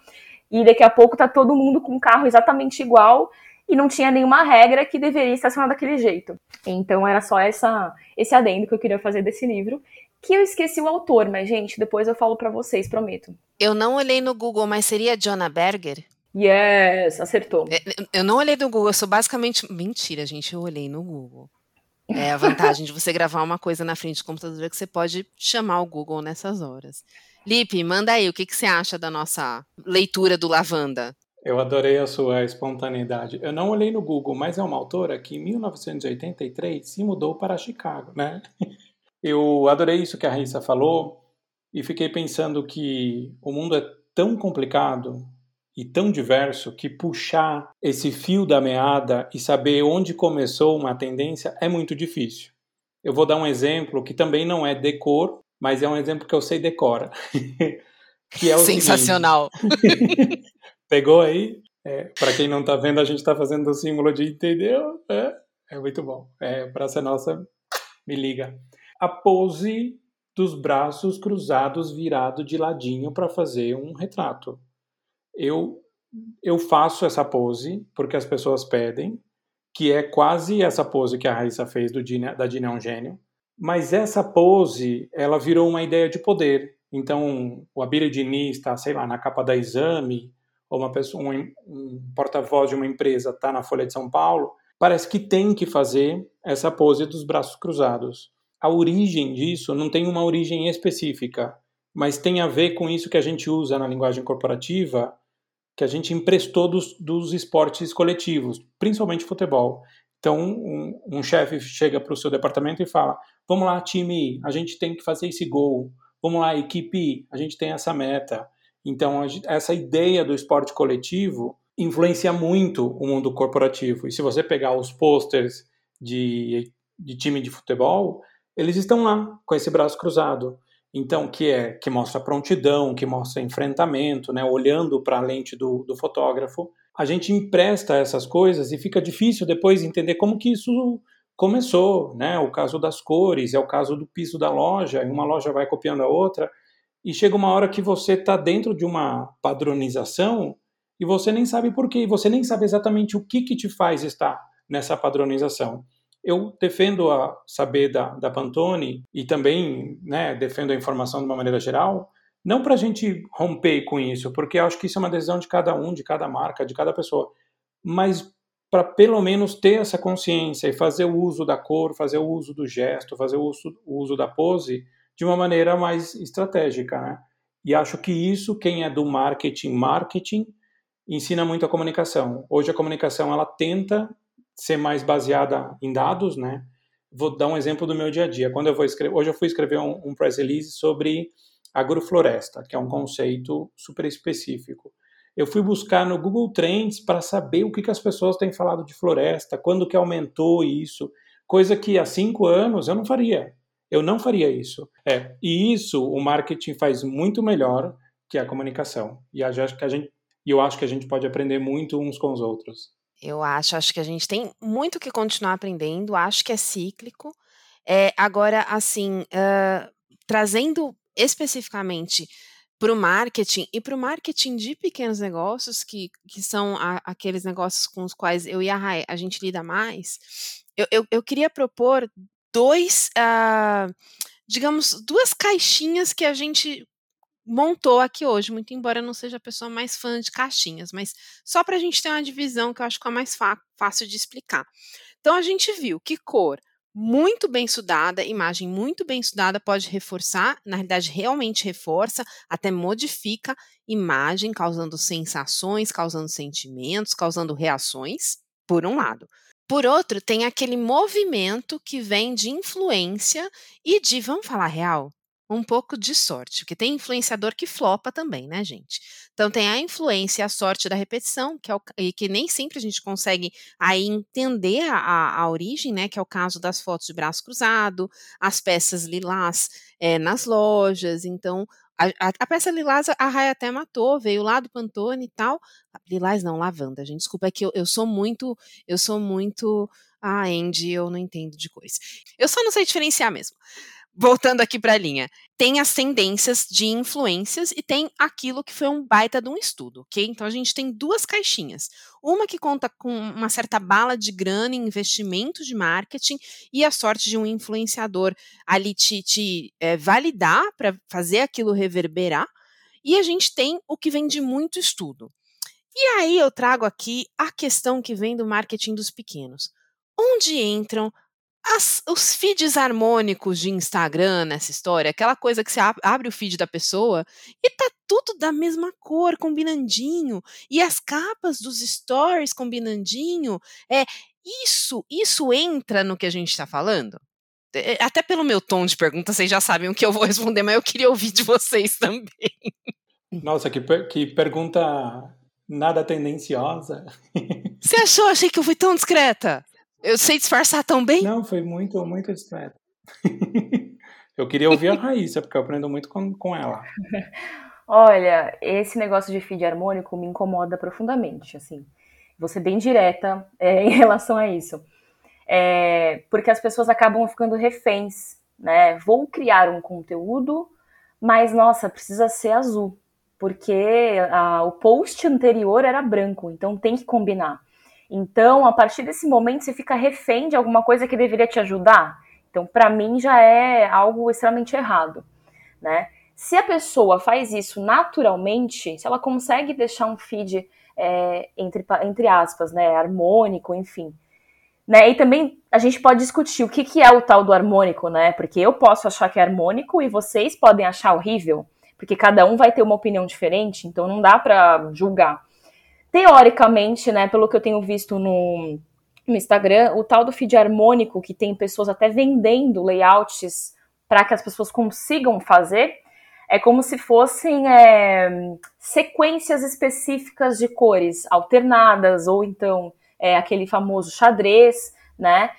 e daqui a pouco tá todo mundo com um carro exatamente igual e não tinha nenhuma regra que deveria estacionar daquele jeito. Então era só essa esse adendo que eu queria fazer desse livro que eu esqueci o autor, mas, gente, depois eu falo para vocês, prometo. Eu não olhei no Google, mas seria Jonah Berger? Yes, acertou. É, eu não olhei no Google, eu sou basicamente. Mentira, gente, eu olhei no Google. É a vantagem de você gravar uma coisa na frente do computador é que você pode chamar o Google nessas horas. Lipe, manda aí, o que, que você acha da nossa leitura do Lavanda? Eu adorei a sua espontaneidade. Eu não olhei no Google, mas é uma autora que em 1983 se mudou para Chicago, né? Eu adorei isso que a Raíssa falou e fiquei pensando que o mundo é tão complicado e tão diverso que puxar esse fio da meada e saber onde começou uma tendência é muito difícil. Eu vou dar um exemplo que também não é decor, mas é um exemplo que eu sei decora. que é o Sensacional. Pegou aí? É, Para quem não está vendo, a gente está fazendo o símbolo de entendeu? É, é muito bom. É, Para ser nossa, me liga. A pose dos braços cruzados virado de ladinho para fazer um retrato. Eu eu faço essa pose porque as pessoas pedem, que é quase essa pose que a Raíssa fez do da Dina é um gênio. Mas essa pose, ela virou uma ideia de poder. Então, o Abílio Diniz está, sei lá, na capa da Exame, ou uma pessoa, um, um porta-voz de uma empresa está na Folha de São Paulo, parece que tem que fazer essa pose dos braços cruzados. A origem disso não tem uma origem específica, mas tem a ver com isso que a gente usa na linguagem corporativa, que a gente emprestou dos, dos esportes coletivos, principalmente futebol. Então, um, um chefe chega para o seu departamento e fala: Vamos lá, time, a gente tem que fazer esse gol. Vamos lá, equipe, a gente tem essa meta. Então, essa ideia do esporte coletivo influencia muito o mundo corporativo. E se você pegar os posters de, de time de futebol, eles estão lá com esse braço cruzado. Então, que é que mostra prontidão, que mostra enfrentamento, né, olhando para a lente do, do fotógrafo. A gente empresta essas coisas e fica difícil depois entender como que isso começou, né? O caso das cores, é o caso do piso da loja, e uma loja vai copiando a outra, e chega uma hora que você está dentro de uma padronização e você nem sabe por quê, você nem sabe exatamente o que, que te faz estar nessa padronização. Eu defendo a saber da, da Pantone e também né, defendo a informação de uma maneira geral, não para a gente romper com isso, porque acho que isso é uma decisão de cada um, de cada marca, de cada pessoa, mas para pelo menos ter essa consciência e fazer o uso da cor, fazer o uso do gesto, fazer o uso, o uso da pose de uma maneira mais estratégica, né? E acho que isso, quem é do marketing, marketing, ensina muito a comunicação. Hoje a comunicação ela tenta ser mais baseada em dados, né? Vou dar um exemplo do meu dia a dia. Quando eu vou escrever, hoje eu fui escrever um, um press release sobre agrofloresta, que é um conceito super específico. Eu fui buscar no Google Trends para saber o que, que as pessoas têm falado de floresta, quando que aumentou isso, coisa que há cinco anos eu não faria. Eu não faria isso. É, e isso o marketing faz muito melhor que a comunicação. E eu acho que a gente, eu acho que a gente pode aprender muito uns com os outros. Eu acho, acho que a gente tem muito que continuar aprendendo, acho que é cíclico. É, agora, assim, uh, trazendo especificamente para o marketing e para o marketing de pequenos negócios, que, que são a, aqueles negócios com os quais eu e a Rai, a gente lida mais, eu, eu, eu queria propor dois, uh, digamos, duas caixinhas que a gente montou aqui hoje, muito embora eu não seja a pessoa mais fã de caixinhas, mas só para a gente ter uma divisão que eu acho que é mais fácil de explicar. Então a gente viu que cor muito bem estudada, imagem muito bem estudada pode reforçar, na realidade realmente reforça, até modifica imagem, causando sensações, causando sentimentos, causando reações, por um lado. Por outro, tem aquele movimento que vem de influência e de, vamos falar real, um pouco de sorte, porque tem influenciador que flopa também, né, gente? Então tem a influência e a sorte da repetição, que é o, e que nem sempre a gente consegue aí entender a, a, origem, né? Que é o caso das fotos de braço cruzado, as peças lilás é, nas lojas. Então a, a, a, peça lilás a Raia até matou, veio lá do Pantone e tal. Lilás não, lavanda, gente. Desculpa, é que eu, eu sou muito, eu sou muito. Ah, Andy, eu não entendo de coisa. Eu só não sei diferenciar mesmo voltando aqui para a linha, tem as tendências de influências e tem aquilo que foi um baita de um estudo, ok? Então a gente tem duas caixinhas. Uma que conta com uma certa bala de grana em investimento de marketing e a sorte de um influenciador ali te, te é, validar para fazer aquilo reverberar. E a gente tem o que vem de muito estudo. E aí eu trago aqui a questão que vem do marketing dos pequenos. Onde entram as, os feeds harmônicos de Instagram nessa história, aquela coisa que você abre o feed da pessoa e tá tudo da mesma cor, combinandinho, e as capas dos stories combinandinho, é isso, isso entra no que a gente está falando? é, até pelo meu tom de pergunta, vocês já sabem o que eu vou responder, mas eu queria ouvir de vocês também. Nossa, que, que pergunta nada tendenciosa. Você achou? Achei que eu fui tão discreta. Eu sei disfarçar tão bem? Não, foi muito, muito discreta. eu queria ouvir a Raíssa, porque eu aprendo muito com, com ela. Olha, esse negócio de feed harmônico me incomoda profundamente, assim. Vou ser bem direta é, em relação a isso. É, porque as pessoas acabam ficando reféns, né? Vou criar um conteúdo, mas, nossa, precisa ser azul porque a, o post anterior era branco, então tem que combinar. Então, a partir desse momento, você fica refém de alguma coisa que deveria te ajudar. Então, para mim, já é algo extremamente errado, né? Se a pessoa faz isso naturalmente, se ela consegue deixar um feed é, entre, entre aspas, né, harmônico, enfim, né? E também a gente pode discutir o que, que é o tal do harmônico, né? Porque eu posso achar que é harmônico e vocês podem achar horrível porque cada um vai ter uma opinião diferente, então não dá para julgar. Teoricamente, né, pelo que eu tenho visto no, no Instagram, o tal do feed harmônico, que tem pessoas até vendendo layouts para que as pessoas consigam fazer, é como se fossem é, sequências específicas de cores alternadas, ou então é, aquele famoso xadrez, né?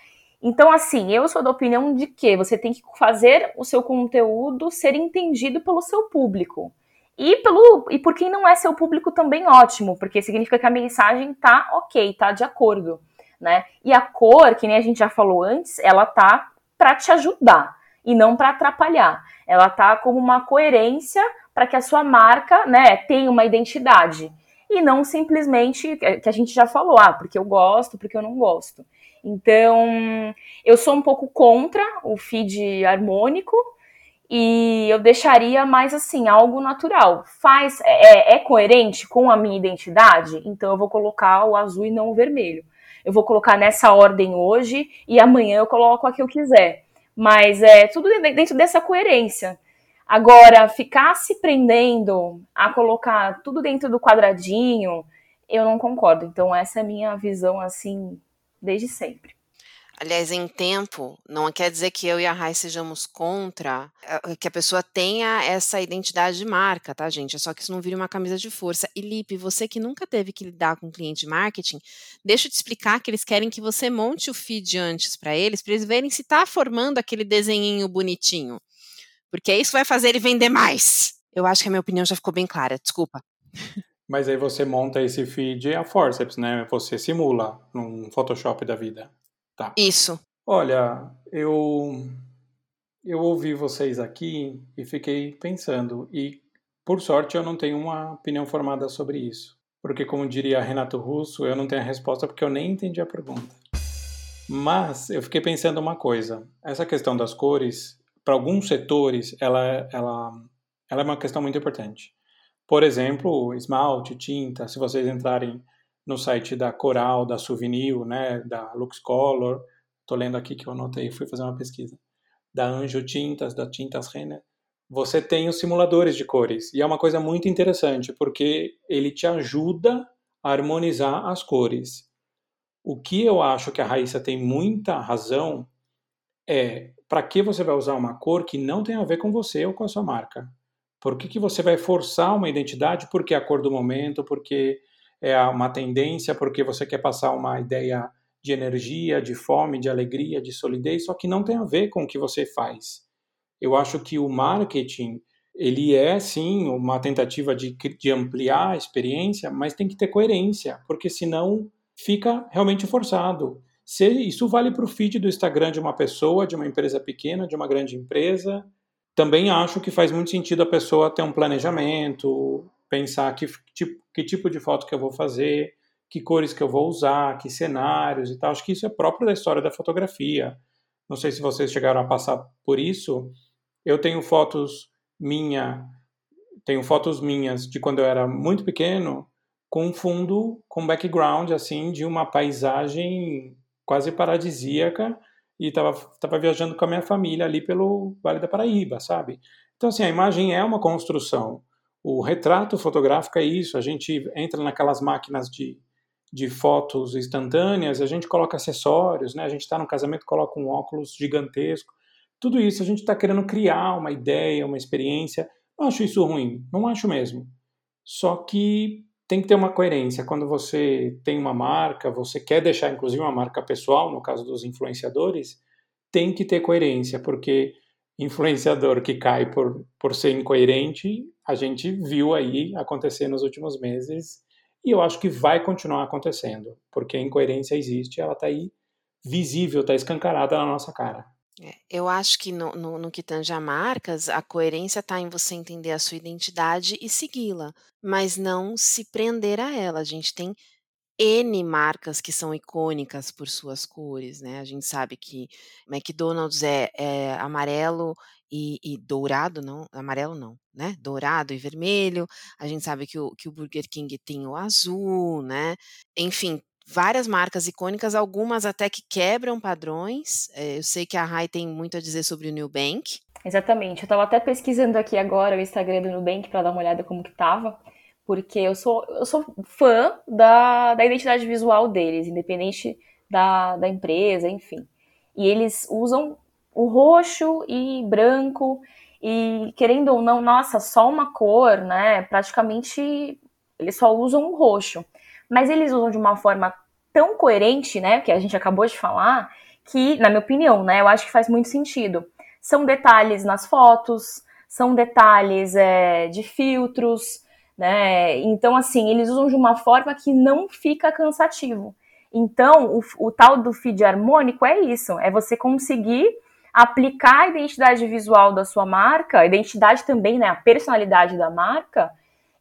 Então, assim, eu sou da opinião de que você tem que fazer o seu conteúdo ser entendido pelo seu público. E, pelo, e por quem não é seu público também ótimo, porque significa que a mensagem tá ok, tá de acordo, né? E a cor, que nem a gente já falou antes, ela tá para te ajudar e não para atrapalhar. Ela tá como uma coerência para que a sua marca, né, tenha uma identidade e não simplesmente que a gente já falou, ah, porque eu gosto, porque eu não gosto. Então, eu sou um pouco contra o feed harmônico e eu deixaria mais assim, algo natural. Faz é, é coerente com a minha identidade, então eu vou colocar o azul e não o vermelho. Eu vou colocar nessa ordem hoje e amanhã eu coloco a que eu quiser. Mas é tudo dentro dessa coerência. Agora, ficar se prendendo a colocar tudo dentro do quadradinho, eu não concordo. Então, essa é a minha visão, assim, desde sempre. Aliás, em tempo, não quer dizer que eu e a Rai sejamos contra eh, que a pessoa tenha essa identidade de marca, tá, gente? É só que isso não vire uma camisa de força. E Lipe, você que nunca teve que lidar com cliente de marketing, deixa eu te explicar que eles querem que você monte o feed antes para eles, para eles verem se está formando aquele desenhinho bonitinho. Porque isso vai fazer ele vender mais. Eu acho que a minha opinião já ficou bem clara, desculpa. Mas aí você monta esse feed a forceps, né? Você simula num Photoshop da vida. Tá. Isso. Olha, eu eu ouvi vocês aqui e fiquei pensando e por sorte eu não tenho uma opinião formada sobre isso, porque como diria Renato Russo, eu não tenho a resposta porque eu nem entendi a pergunta. Mas eu fiquei pensando uma coisa, essa questão das cores, para alguns setores, ela ela ela é uma questão muito importante. Por exemplo, esmalte, tinta, se vocês entrarem no site da Coral, da Souvenir, né, da Lux Color, estou lendo aqui que eu anotei, fui fazer uma pesquisa, da Anjo Tintas, da Tintas Renner, você tem os simuladores de cores. E é uma coisa muito interessante, porque ele te ajuda a harmonizar as cores. O que eu acho que a Raíssa tem muita razão é para que você vai usar uma cor que não tem a ver com você ou com a sua marca. Por que, que você vai forçar uma identidade? Porque é a cor do momento, porque é uma tendência, porque você quer passar uma ideia de energia, de fome, de alegria, de solidez, só que não tem a ver com o que você faz. Eu acho que o marketing, ele é sim uma tentativa de, de ampliar a experiência, mas tem que ter coerência, porque senão fica realmente forçado. Se, isso vale para o feed do Instagram de uma pessoa, de uma empresa pequena, de uma grande empresa, também acho que faz muito sentido a pessoa ter um planejamento, pensar que tipo, que tipo de foto que eu vou fazer, que cores que eu vou usar, que cenários e tal. Acho que isso é próprio da história da fotografia. Não sei se vocês chegaram a passar por isso. Eu tenho fotos minha, tenho fotos minhas de quando eu era muito pequeno, com fundo, com background assim de uma paisagem quase paradisíaca e estava tava viajando com a minha família ali pelo Vale da Paraíba, sabe? Então, assim, a imagem é uma construção. O retrato fotográfico é isso. A gente entra naquelas máquinas de, de fotos instantâneas, a gente coloca acessórios, né? A gente está no casamento, coloca um óculos gigantesco. Tudo isso a gente está querendo criar uma ideia, uma experiência. Não acho isso ruim, não acho mesmo. Só que tem que ter uma coerência. Quando você tem uma marca, você quer deixar inclusive uma marca pessoal, no caso dos influenciadores, tem que ter coerência, porque influenciador que cai por, por ser incoerente, a gente viu aí acontecer nos últimos meses e eu acho que vai continuar acontecendo, porque a incoerência existe, ela está aí visível, está escancarada na nossa cara. É, eu acho que no, no, no, que tange a marcas, a coerência está em você entender a sua identidade e segui-la, mas não se prender a ela. A gente tem N marcas que são icônicas por suas cores, né? A gente sabe que McDonald's é, é amarelo e, e, dourado, não, amarelo não, né? Dourado e vermelho. A gente sabe que o, que o Burger King tem o azul, né? Enfim, várias marcas icônicas, algumas até que quebram padrões. É, eu sei que a Rai tem muito a dizer sobre o Nubank. Exatamente. Eu estava até pesquisando aqui agora o Instagram do Nubank para dar uma olhada como que tava, porque eu sou, eu sou fã da, da identidade visual deles, independente da, da empresa, enfim. E eles usam o roxo e branco, e querendo ou não, nossa, só uma cor, né? Praticamente eles só usam o roxo mas eles usam de uma forma tão coerente, né, que a gente acabou de falar, que, na minha opinião, né, eu acho que faz muito sentido. São detalhes nas fotos, são detalhes é, de filtros, né, então, assim, eles usam de uma forma que não fica cansativo. Então, o, o tal do feed harmônico é isso, é você conseguir aplicar a identidade visual da sua marca, a identidade também, né, a personalidade da marca,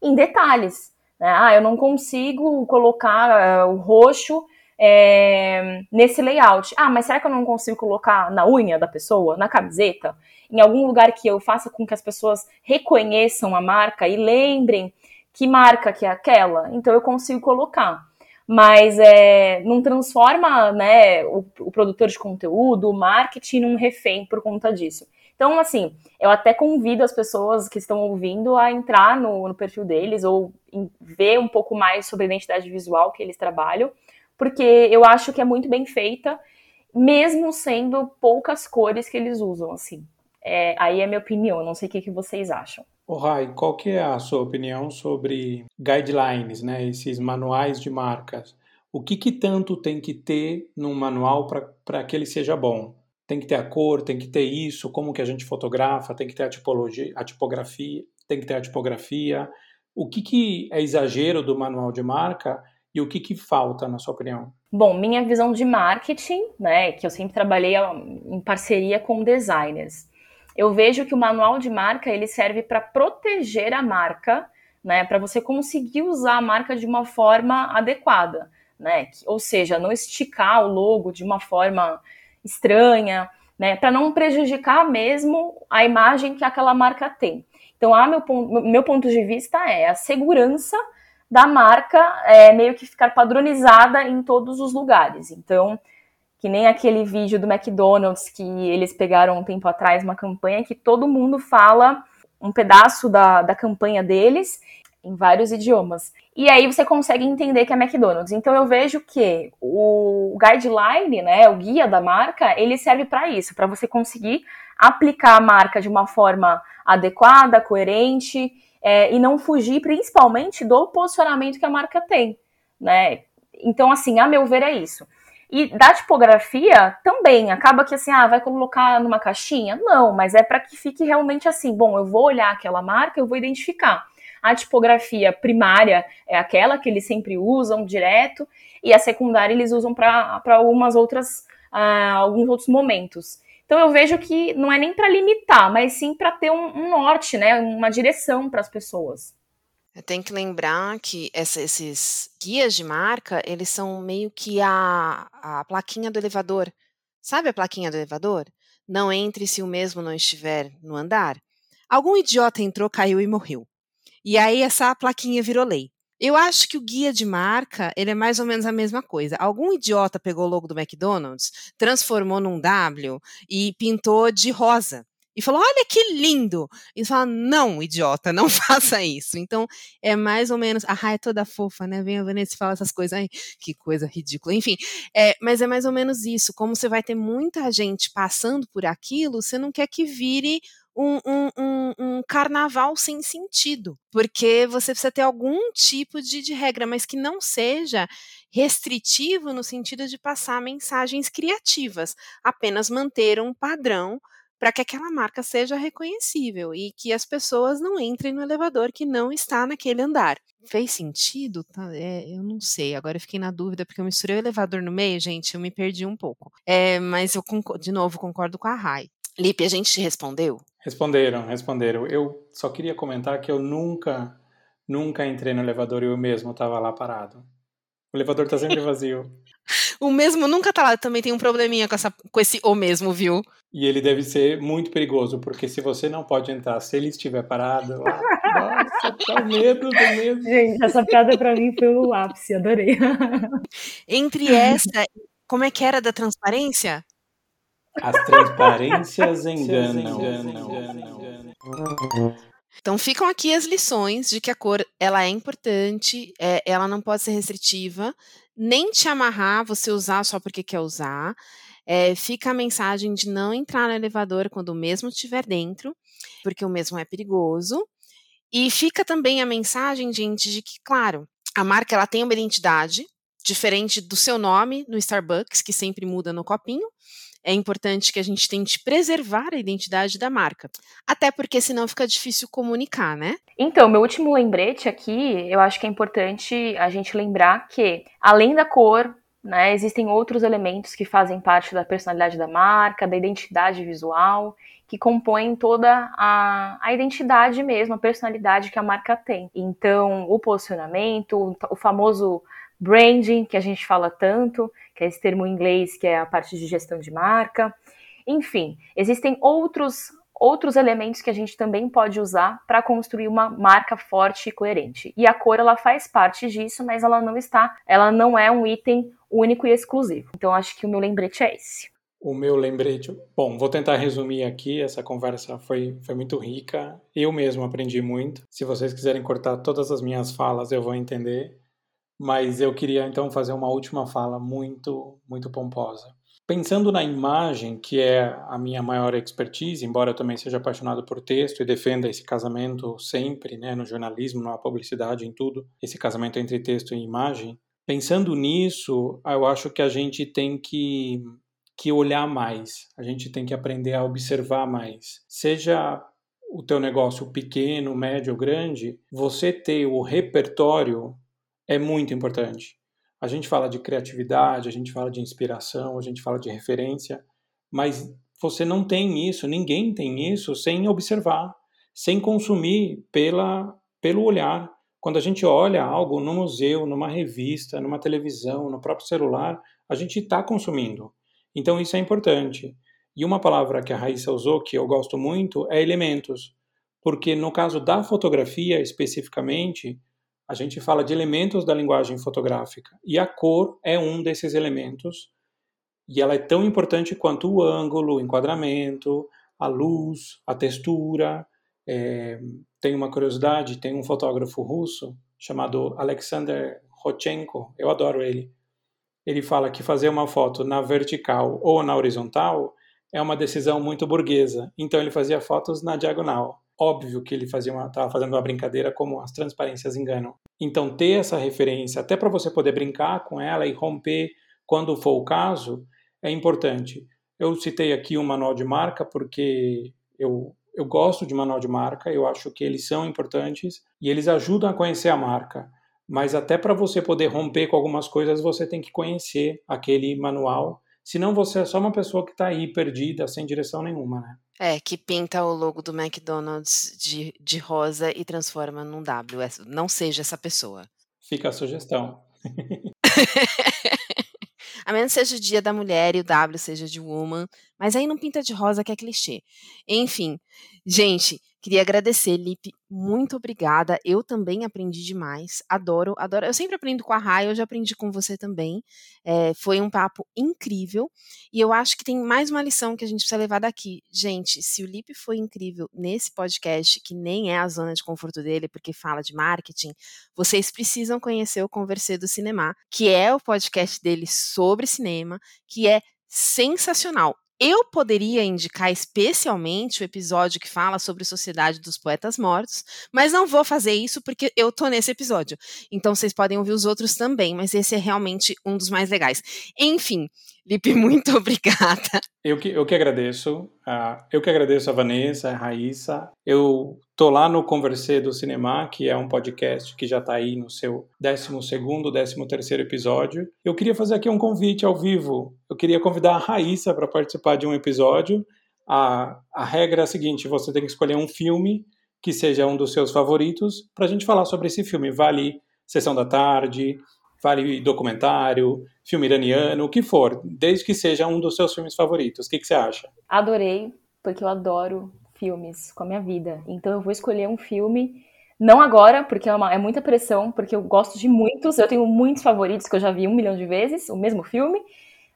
em detalhes. Né? Ah, eu não consigo colocar uh, o roxo é, nesse layout. Ah, mas será que eu não consigo colocar na unha da pessoa, na camiseta? Em algum lugar que eu faça com que as pessoas reconheçam a marca e lembrem que marca que é aquela? Então eu consigo colocar. Mas é, não transforma né, o, o produtor de conteúdo, o marketing, num refém por conta disso. Então, assim, eu até convido as pessoas que estão ouvindo a entrar no, no perfil deles ou ver um pouco mais sobre a identidade visual que eles trabalham, porque eu acho que é muito bem feita, mesmo sendo poucas cores que eles usam, assim. É, aí é minha opinião, não sei o que, que vocês acham. O Rai, qual que é a sua opinião sobre guidelines, né, esses manuais de marcas? O que, que tanto tem que ter num manual para que ele seja bom? tem que ter a cor, tem que ter isso, como que a gente fotografa, tem que ter a tipologia, a tipografia, tem que ter a tipografia. O que, que é exagero do manual de marca e o que, que falta, na sua opinião? Bom, minha visão de marketing, né, que eu sempre trabalhei em parceria com designers. Eu vejo que o manual de marca ele serve para proteger a marca, né, para você conseguir usar a marca de uma forma adequada, né? Ou seja, não esticar o logo de uma forma estranha, né, para não prejudicar mesmo a imagem que aquela marca tem. Então, a meu, meu ponto de vista é a segurança da marca é, meio que ficar padronizada em todos os lugares. Então, que nem aquele vídeo do McDonald's que eles pegaram um tempo atrás, uma campanha que todo mundo fala um pedaço da, da campanha deles em vários idiomas. E aí você consegue entender que é McDonald's. Então eu vejo que o guideline, né, o guia da marca, ele serve para isso, para você conseguir aplicar a marca de uma forma adequada, coerente é, e não fugir principalmente do posicionamento que a marca tem, né? Então assim, a meu ver é isso. E da tipografia também, acaba que assim, ah, vai colocar numa caixinha? Não, mas é para que fique realmente assim, bom, eu vou olhar aquela marca, eu vou identificar. A tipografia primária é aquela que eles sempre usam direto, e a secundária eles usam para algumas outras, uh, alguns outros momentos. Então eu vejo que não é nem para limitar, mas sim para ter um, um, norte, né, uma direção para as pessoas. Tenho que lembrar que essa, esses guias de marca, eles são meio que a, a plaquinha do elevador. Sabe a plaquinha do elevador? Não entre se o mesmo não estiver no andar. Algum idiota entrou, caiu e morreu. E aí essa plaquinha virou lei. Eu acho que o guia de marca, ele é mais ou menos a mesma coisa. Algum idiota pegou o logo do McDonald's, transformou num W e pintou de rosa. E falou: Olha que lindo! E fala: Não, idiota, não faça isso. Então, é mais ou menos. A Rai é toda fofa, né? Vem a Vanessa e fala essas coisas. Ai, que coisa ridícula. Enfim, é, mas é mais ou menos isso. Como você vai ter muita gente passando por aquilo, você não quer que vire um, um, um, um, carnaval sem sentido, porque você precisa ter algum tipo de, de, regra, mas que não seja restritivo no sentido de passar mensagens criativas, apenas manter um padrão para que aquela marca seja reconhecível e que as pessoas não entrem no elevador que não está naquele andar. Fez sentido? Tá, é, eu não sei. Agora eu fiquei na dúvida porque eu misturei o elevador no meio, gente. Eu me perdi um pouco. É, mas eu de novo concordo com a Rai. Lipe, a gente te respondeu? Responderam, responderam. Eu só queria comentar que eu nunca, nunca entrei no elevador e eu mesmo estava lá parado. O elevador está sempre vazio. O mesmo nunca tá lá. Também tem um probleminha com, essa, com esse o mesmo, viu? E ele deve ser muito perigoso, porque se você não pode entrar, se ele estiver parado, lá, nossa, dá medo, dá medo. Gente, essa piada pra mim foi o ápice, adorei. Entre essa, como é que era da transparência? As transparências enganam. Então ficam aqui as lições de que a cor ela é importante, é, ela não pode ser restritiva, nem te amarrar você usar só porque quer usar. É, fica a mensagem de não entrar no elevador quando o mesmo estiver dentro, porque o mesmo é perigoso. E fica também a mensagem, gente, de que, claro, a marca ela tem uma identidade diferente do seu nome no Starbucks, que sempre muda no copinho é importante que a gente tente preservar a identidade da marca. Até porque senão fica difícil comunicar, né? Então, meu último lembrete aqui, eu acho que é importante a gente lembrar que, além da cor, né, existem outros elementos que fazem parte da personalidade da marca, da identidade visual, que compõem toda a, a identidade mesmo, a personalidade que a marca tem. Então, o posicionamento, o famoso branding, que a gente fala tanto, que é esse termo em inglês que é a parte de gestão de marca. Enfim, existem outros outros elementos que a gente também pode usar para construir uma marca forte e coerente. E a cor ela faz parte disso, mas ela não está, ela não é um item único e exclusivo. Então acho que o meu lembrete é esse. O meu lembrete, bom, vou tentar resumir aqui. Essa conversa foi, foi muito rica. Eu mesmo aprendi muito. Se vocês quiserem cortar todas as minhas falas, eu vou entender mas eu queria então fazer uma última fala muito, muito pomposa. Pensando na imagem, que é a minha maior expertise, embora eu também seja apaixonado por texto e defenda esse casamento sempre, né, no jornalismo, na publicidade, em tudo, esse casamento entre texto e imagem, pensando nisso, eu acho que a gente tem que, que olhar mais, a gente tem que aprender a observar mais. Seja o teu negócio pequeno, médio grande, você ter o repertório é muito importante. A gente fala de criatividade, a gente fala de inspiração, a gente fala de referência, mas você não tem isso, ninguém tem isso sem observar, sem consumir pela, pelo olhar. Quando a gente olha algo no museu, numa revista, numa televisão, no próprio celular, a gente está consumindo. Então isso é importante. E uma palavra que a Raíssa usou, que eu gosto muito, é elementos. Porque no caso da fotografia especificamente, a gente fala de elementos da linguagem fotográfica e a cor é um desses elementos e ela é tão importante quanto o ângulo, o enquadramento, a luz, a textura. É, tem uma curiosidade, tem um fotógrafo russo chamado Alexander Rodchenko, eu adoro ele. Ele fala que fazer uma foto na vertical ou na horizontal é uma decisão muito burguesa, então ele fazia fotos na diagonal óbvio que ele estava fazendo uma brincadeira como as transparências enganam. Então ter essa referência, até para você poder brincar com ela e romper quando for o caso, é importante. Eu citei aqui um manual de marca porque eu, eu gosto de manual de marca, eu acho que eles são importantes e eles ajudam a conhecer a marca. Mas até para você poder romper com algumas coisas, você tem que conhecer aquele manual. Senão você é só uma pessoa que está aí perdida, sem direção nenhuma, né? É, que pinta o logo do McDonald's de, de rosa e transforma num W. Não seja essa pessoa. Fica a sugestão. a menos seja o dia da mulher e o W seja de woman, mas aí não pinta de rosa que é clichê. Enfim, gente, Queria agradecer, Lipe, muito obrigada. Eu também aprendi demais. Adoro, adoro. Eu sempre aprendo com a Rai, hoje aprendi com você também. É, foi um papo incrível. E eu acho que tem mais uma lição que a gente precisa levar daqui. Gente, se o Lipe foi incrível nesse podcast, que nem é a zona de conforto dele, porque fala de marketing, vocês precisam conhecer o Conversê do Cinema, que é o podcast dele sobre cinema, que é sensacional. Eu poderia indicar especialmente o episódio que fala sobre Sociedade dos Poetas Mortos, mas não vou fazer isso porque eu tô nesse episódio. Então vocês podem ouvir os outros também, mas esse é realmente um dos mais legais. Enfim, Lipe, muito obrigada. Eu que, eu que agradeço. Uh, eu que agradeço a Vanessa, a Raíssa. Eu tô lá no Conversê do Cinema, que é um podcast que já está aí no seu 12º, 13º episódio. Eu queria fazer aqui um convite ao vivo. Eu queria convidar a Raíssa para participar de um episódio. A, a regra é a seguinte, você tem que escolher um filme que seja um dos seus favoritos para a gente falar sobre esse filme. Vale Sessão da Tarde, vale documentário, filme iraniano, o que for, desde que seja um dos seus filmes favoritos. O que, que você acha? Adorei, porque eu adoro filmes com a minha vida. Então eu vou escolher um filme, não agora, porque é, uma, é muita pressão, porque eu gosto de muitos, eu tenho muitos favoritos que eu já vi um milhão de vezes, o mesmo filme.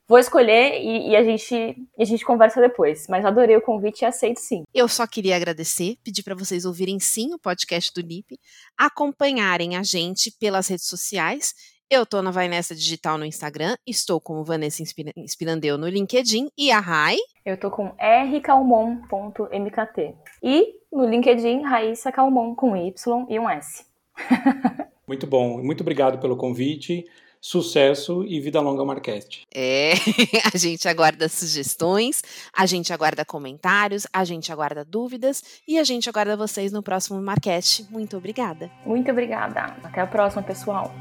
Vou escolher e, e, a, gente, a gente conversa depois. Mas adorei o convite e aceito sim. Eu só queria agradecer, pedir para vocês ouvirem sim o podcast do NIP, acompanharem a gente pelas redes sociais eu tô na Vai Nessa Digital no Instagram, estou como Vanessa Inspirandeu no LinkedIn e a Rai. Eu tô com rcalmon.mkt. E no LinkedIn, Raíssa Calmon com Y e um S. muito bom, muito obrigado pelo convite. Sucesso e vida longa Marquete. É, a gente aguarda sugestões, a gente aguarda comentários, a gente aguarda dúvidas e a gente aguarda vocês no próximo Marquete. Muito obrigada. Muito obrigada. Até a próxima, pessoal.